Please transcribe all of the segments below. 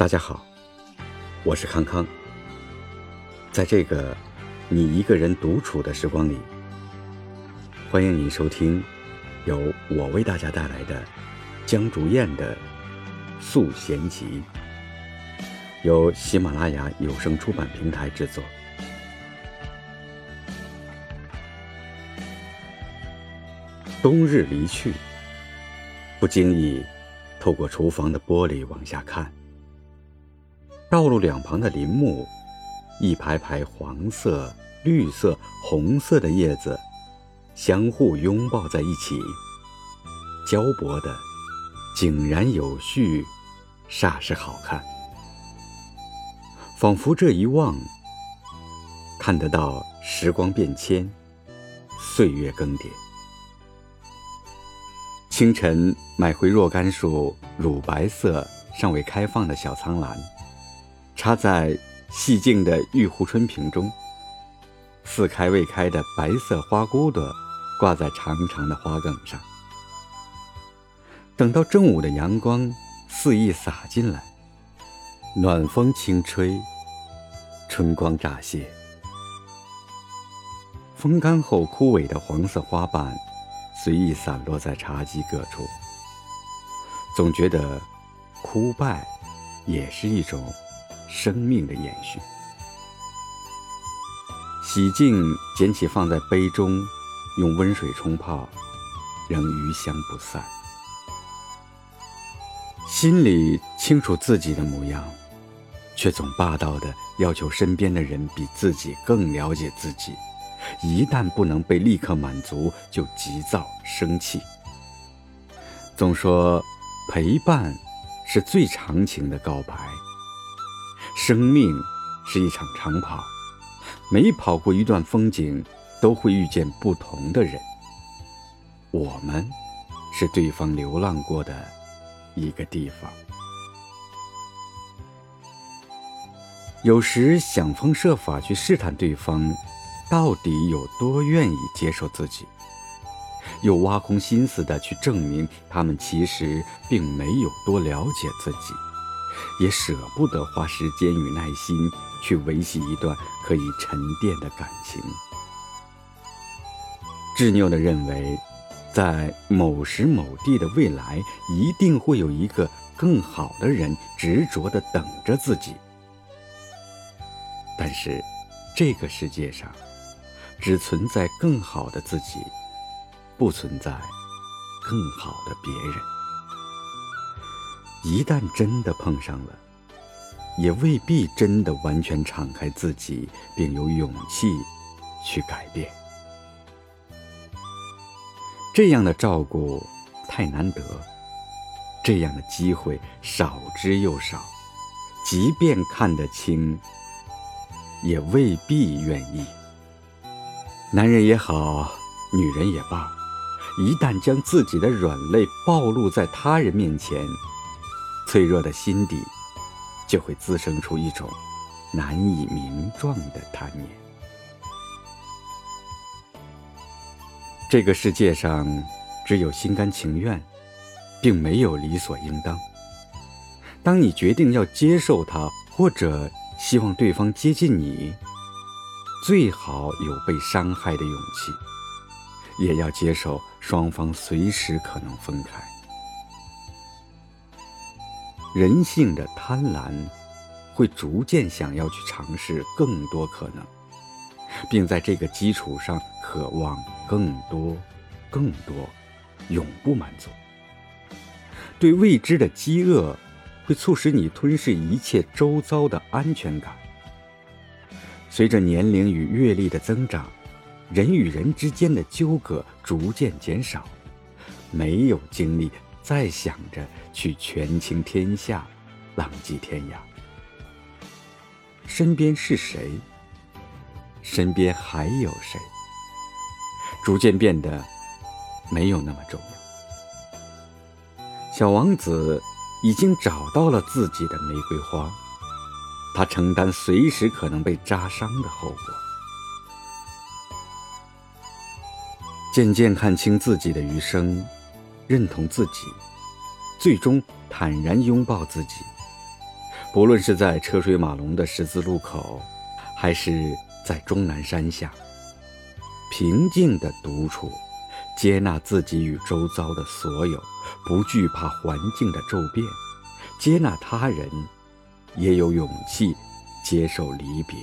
大家好，我是康康。在这个你一个人独处的时光里，欢迎你收听由我为大家带来的江竹燕的《素贤集》，由喜马拉雅有声出版平台制作。冬日离去，不经意透过厨房的玻璃往下看。道路两旁的林木，一排排黄色、绿色、红色的叶子，相互拥抱在一起，交薄的井然有序，煞是好看。仿佛这一望，看得到时光变迁，岁月更迭。清晨买回若干束乳白色、尚未开放的小苍兰。插在细净的玉壶春瓶中，似开未开的白色花骨朵挂在长长的花梗上。等到正午的阳光肆意洒进来，暖风轻吹，春光乍泄，风干后枯萎的黄色花瓣随意散落在茶几各处，总觉得枯败也是一种。生命的延续。洗净，捡起放在杯中，用温水冲泡，仍余香不散。心里清楚自己的模样，却总霸道的要求身边的人比自己更了解自己。一旦不能被立刻满足，就急躁生气。总说陪伴是最长情的告白。生命是一场长跑，每跑过一段风景，都会遇见不同的人。我们是对方流浪过的一个地方。有时想方设法去试探对方，到底有多愿意接受自己，又挖空心思的去证明他们其实并没有多了解自己。也舍不得花时间与耐心去维系一段可以沉淀的感情，执拗地认为，在某时某地的未来，一定会有一个更好的人执着地等着自己。但是，这个世界上，只存在更好的自己，不存在更好的别人。一旦真的碰上了，也未必真的完全敞开自己，并有勇气去改变。这样的照顾太难得，这样的机会少之又少。即便看得清，也未必愿意。男人也好，女人也罢，一旦将自己的软肋暴露在他人面前，脆弱的心底，就会滋生出一种难以名状的贪念。这个世界上只有心甘情愿，并没有理所应当。当你决定要接受他，或者希望对方接近你，最好有被伤害的勇气，也要接受双方随时可能分开。人性的贪婪，会逐渐想要去尝试更多可能，并在这个基础上渴望更多、更多，永不满足。对未知的饥饿，会促使你吞噬一切周遭的安全感。随着年龄与阅历的增长，人与人之间的纠葛逐渐减少，没有精力。再想着去权倾天下，浪迹天涯，身边是谁？身边还有谁？逐渐变得没有那么重要。小王子已经找到了自己的玫瑰花，他承担随时可能被扎伤的后果。渐渐看清自己的余生。认同自己，最终坦然拥抱自己，不论是在车水马龙的十字路口，还是在终南山下，平静的独处，接纳自己与周遭的所有，不惧怕环境的骤变，接纳他人，也有勇气接受离别，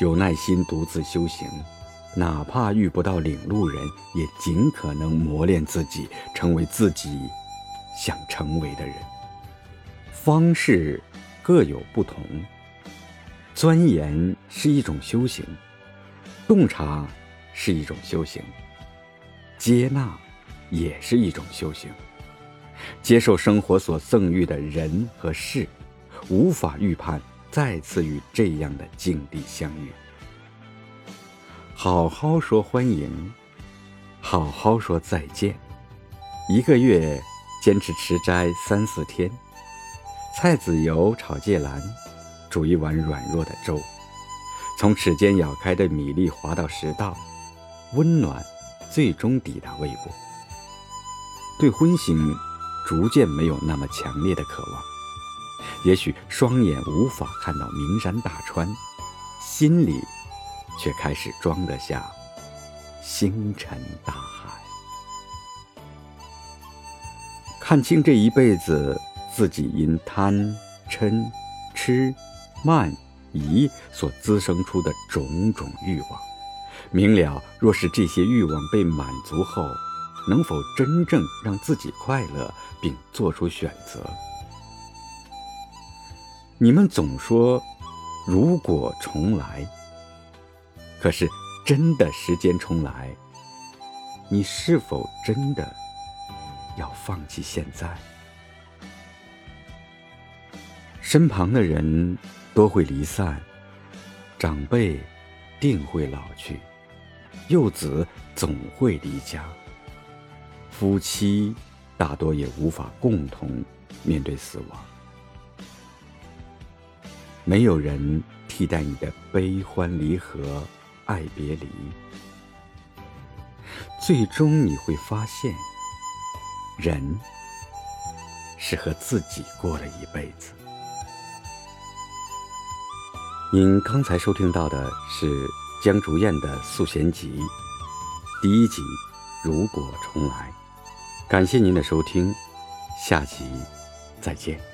有耐心独自修行，哪怕遇不到领路人，也尽可能磨练自己，成为自己想成为的人。方式各有不同，钻研是一种修行，洞察是一种修行，接纳也是一种修行。接受生活所赠予的人和事，无法预判再次与这样的境地相遇。好好说欢迎，好好说再见。一个月坚持持斋三四天。菜籽油炒芥兰，煮一碗软弱的粥，从齿间咬开的米粒滑到食道，温暖最终抵达胃部。对荤腥逐渐没有那么强烈的渴望，也许双眼无法看到名山大川，心里却开始装得下星辰大海。看清这一辈子。自己因贪、嗔、痴、慢、疑所滋生出的种种欲望，明了若是这些欲望被满足后，能否真正让自己快乐，并做出选择？你们总说如果重来，可是真的时间重来，你是否真的要放弃现在？身旁的人多会离散，长辈定会老去，幼子总会离家，夫妻大多也无法共同面对死亡。没有人替代你的悲欢离合、爱别离，最终你会发现，人是和自己过了一辈子。您刚才收听到的是江竹燕的《素贤集》第一集《如果重来》，感谢您的收听，下集再见。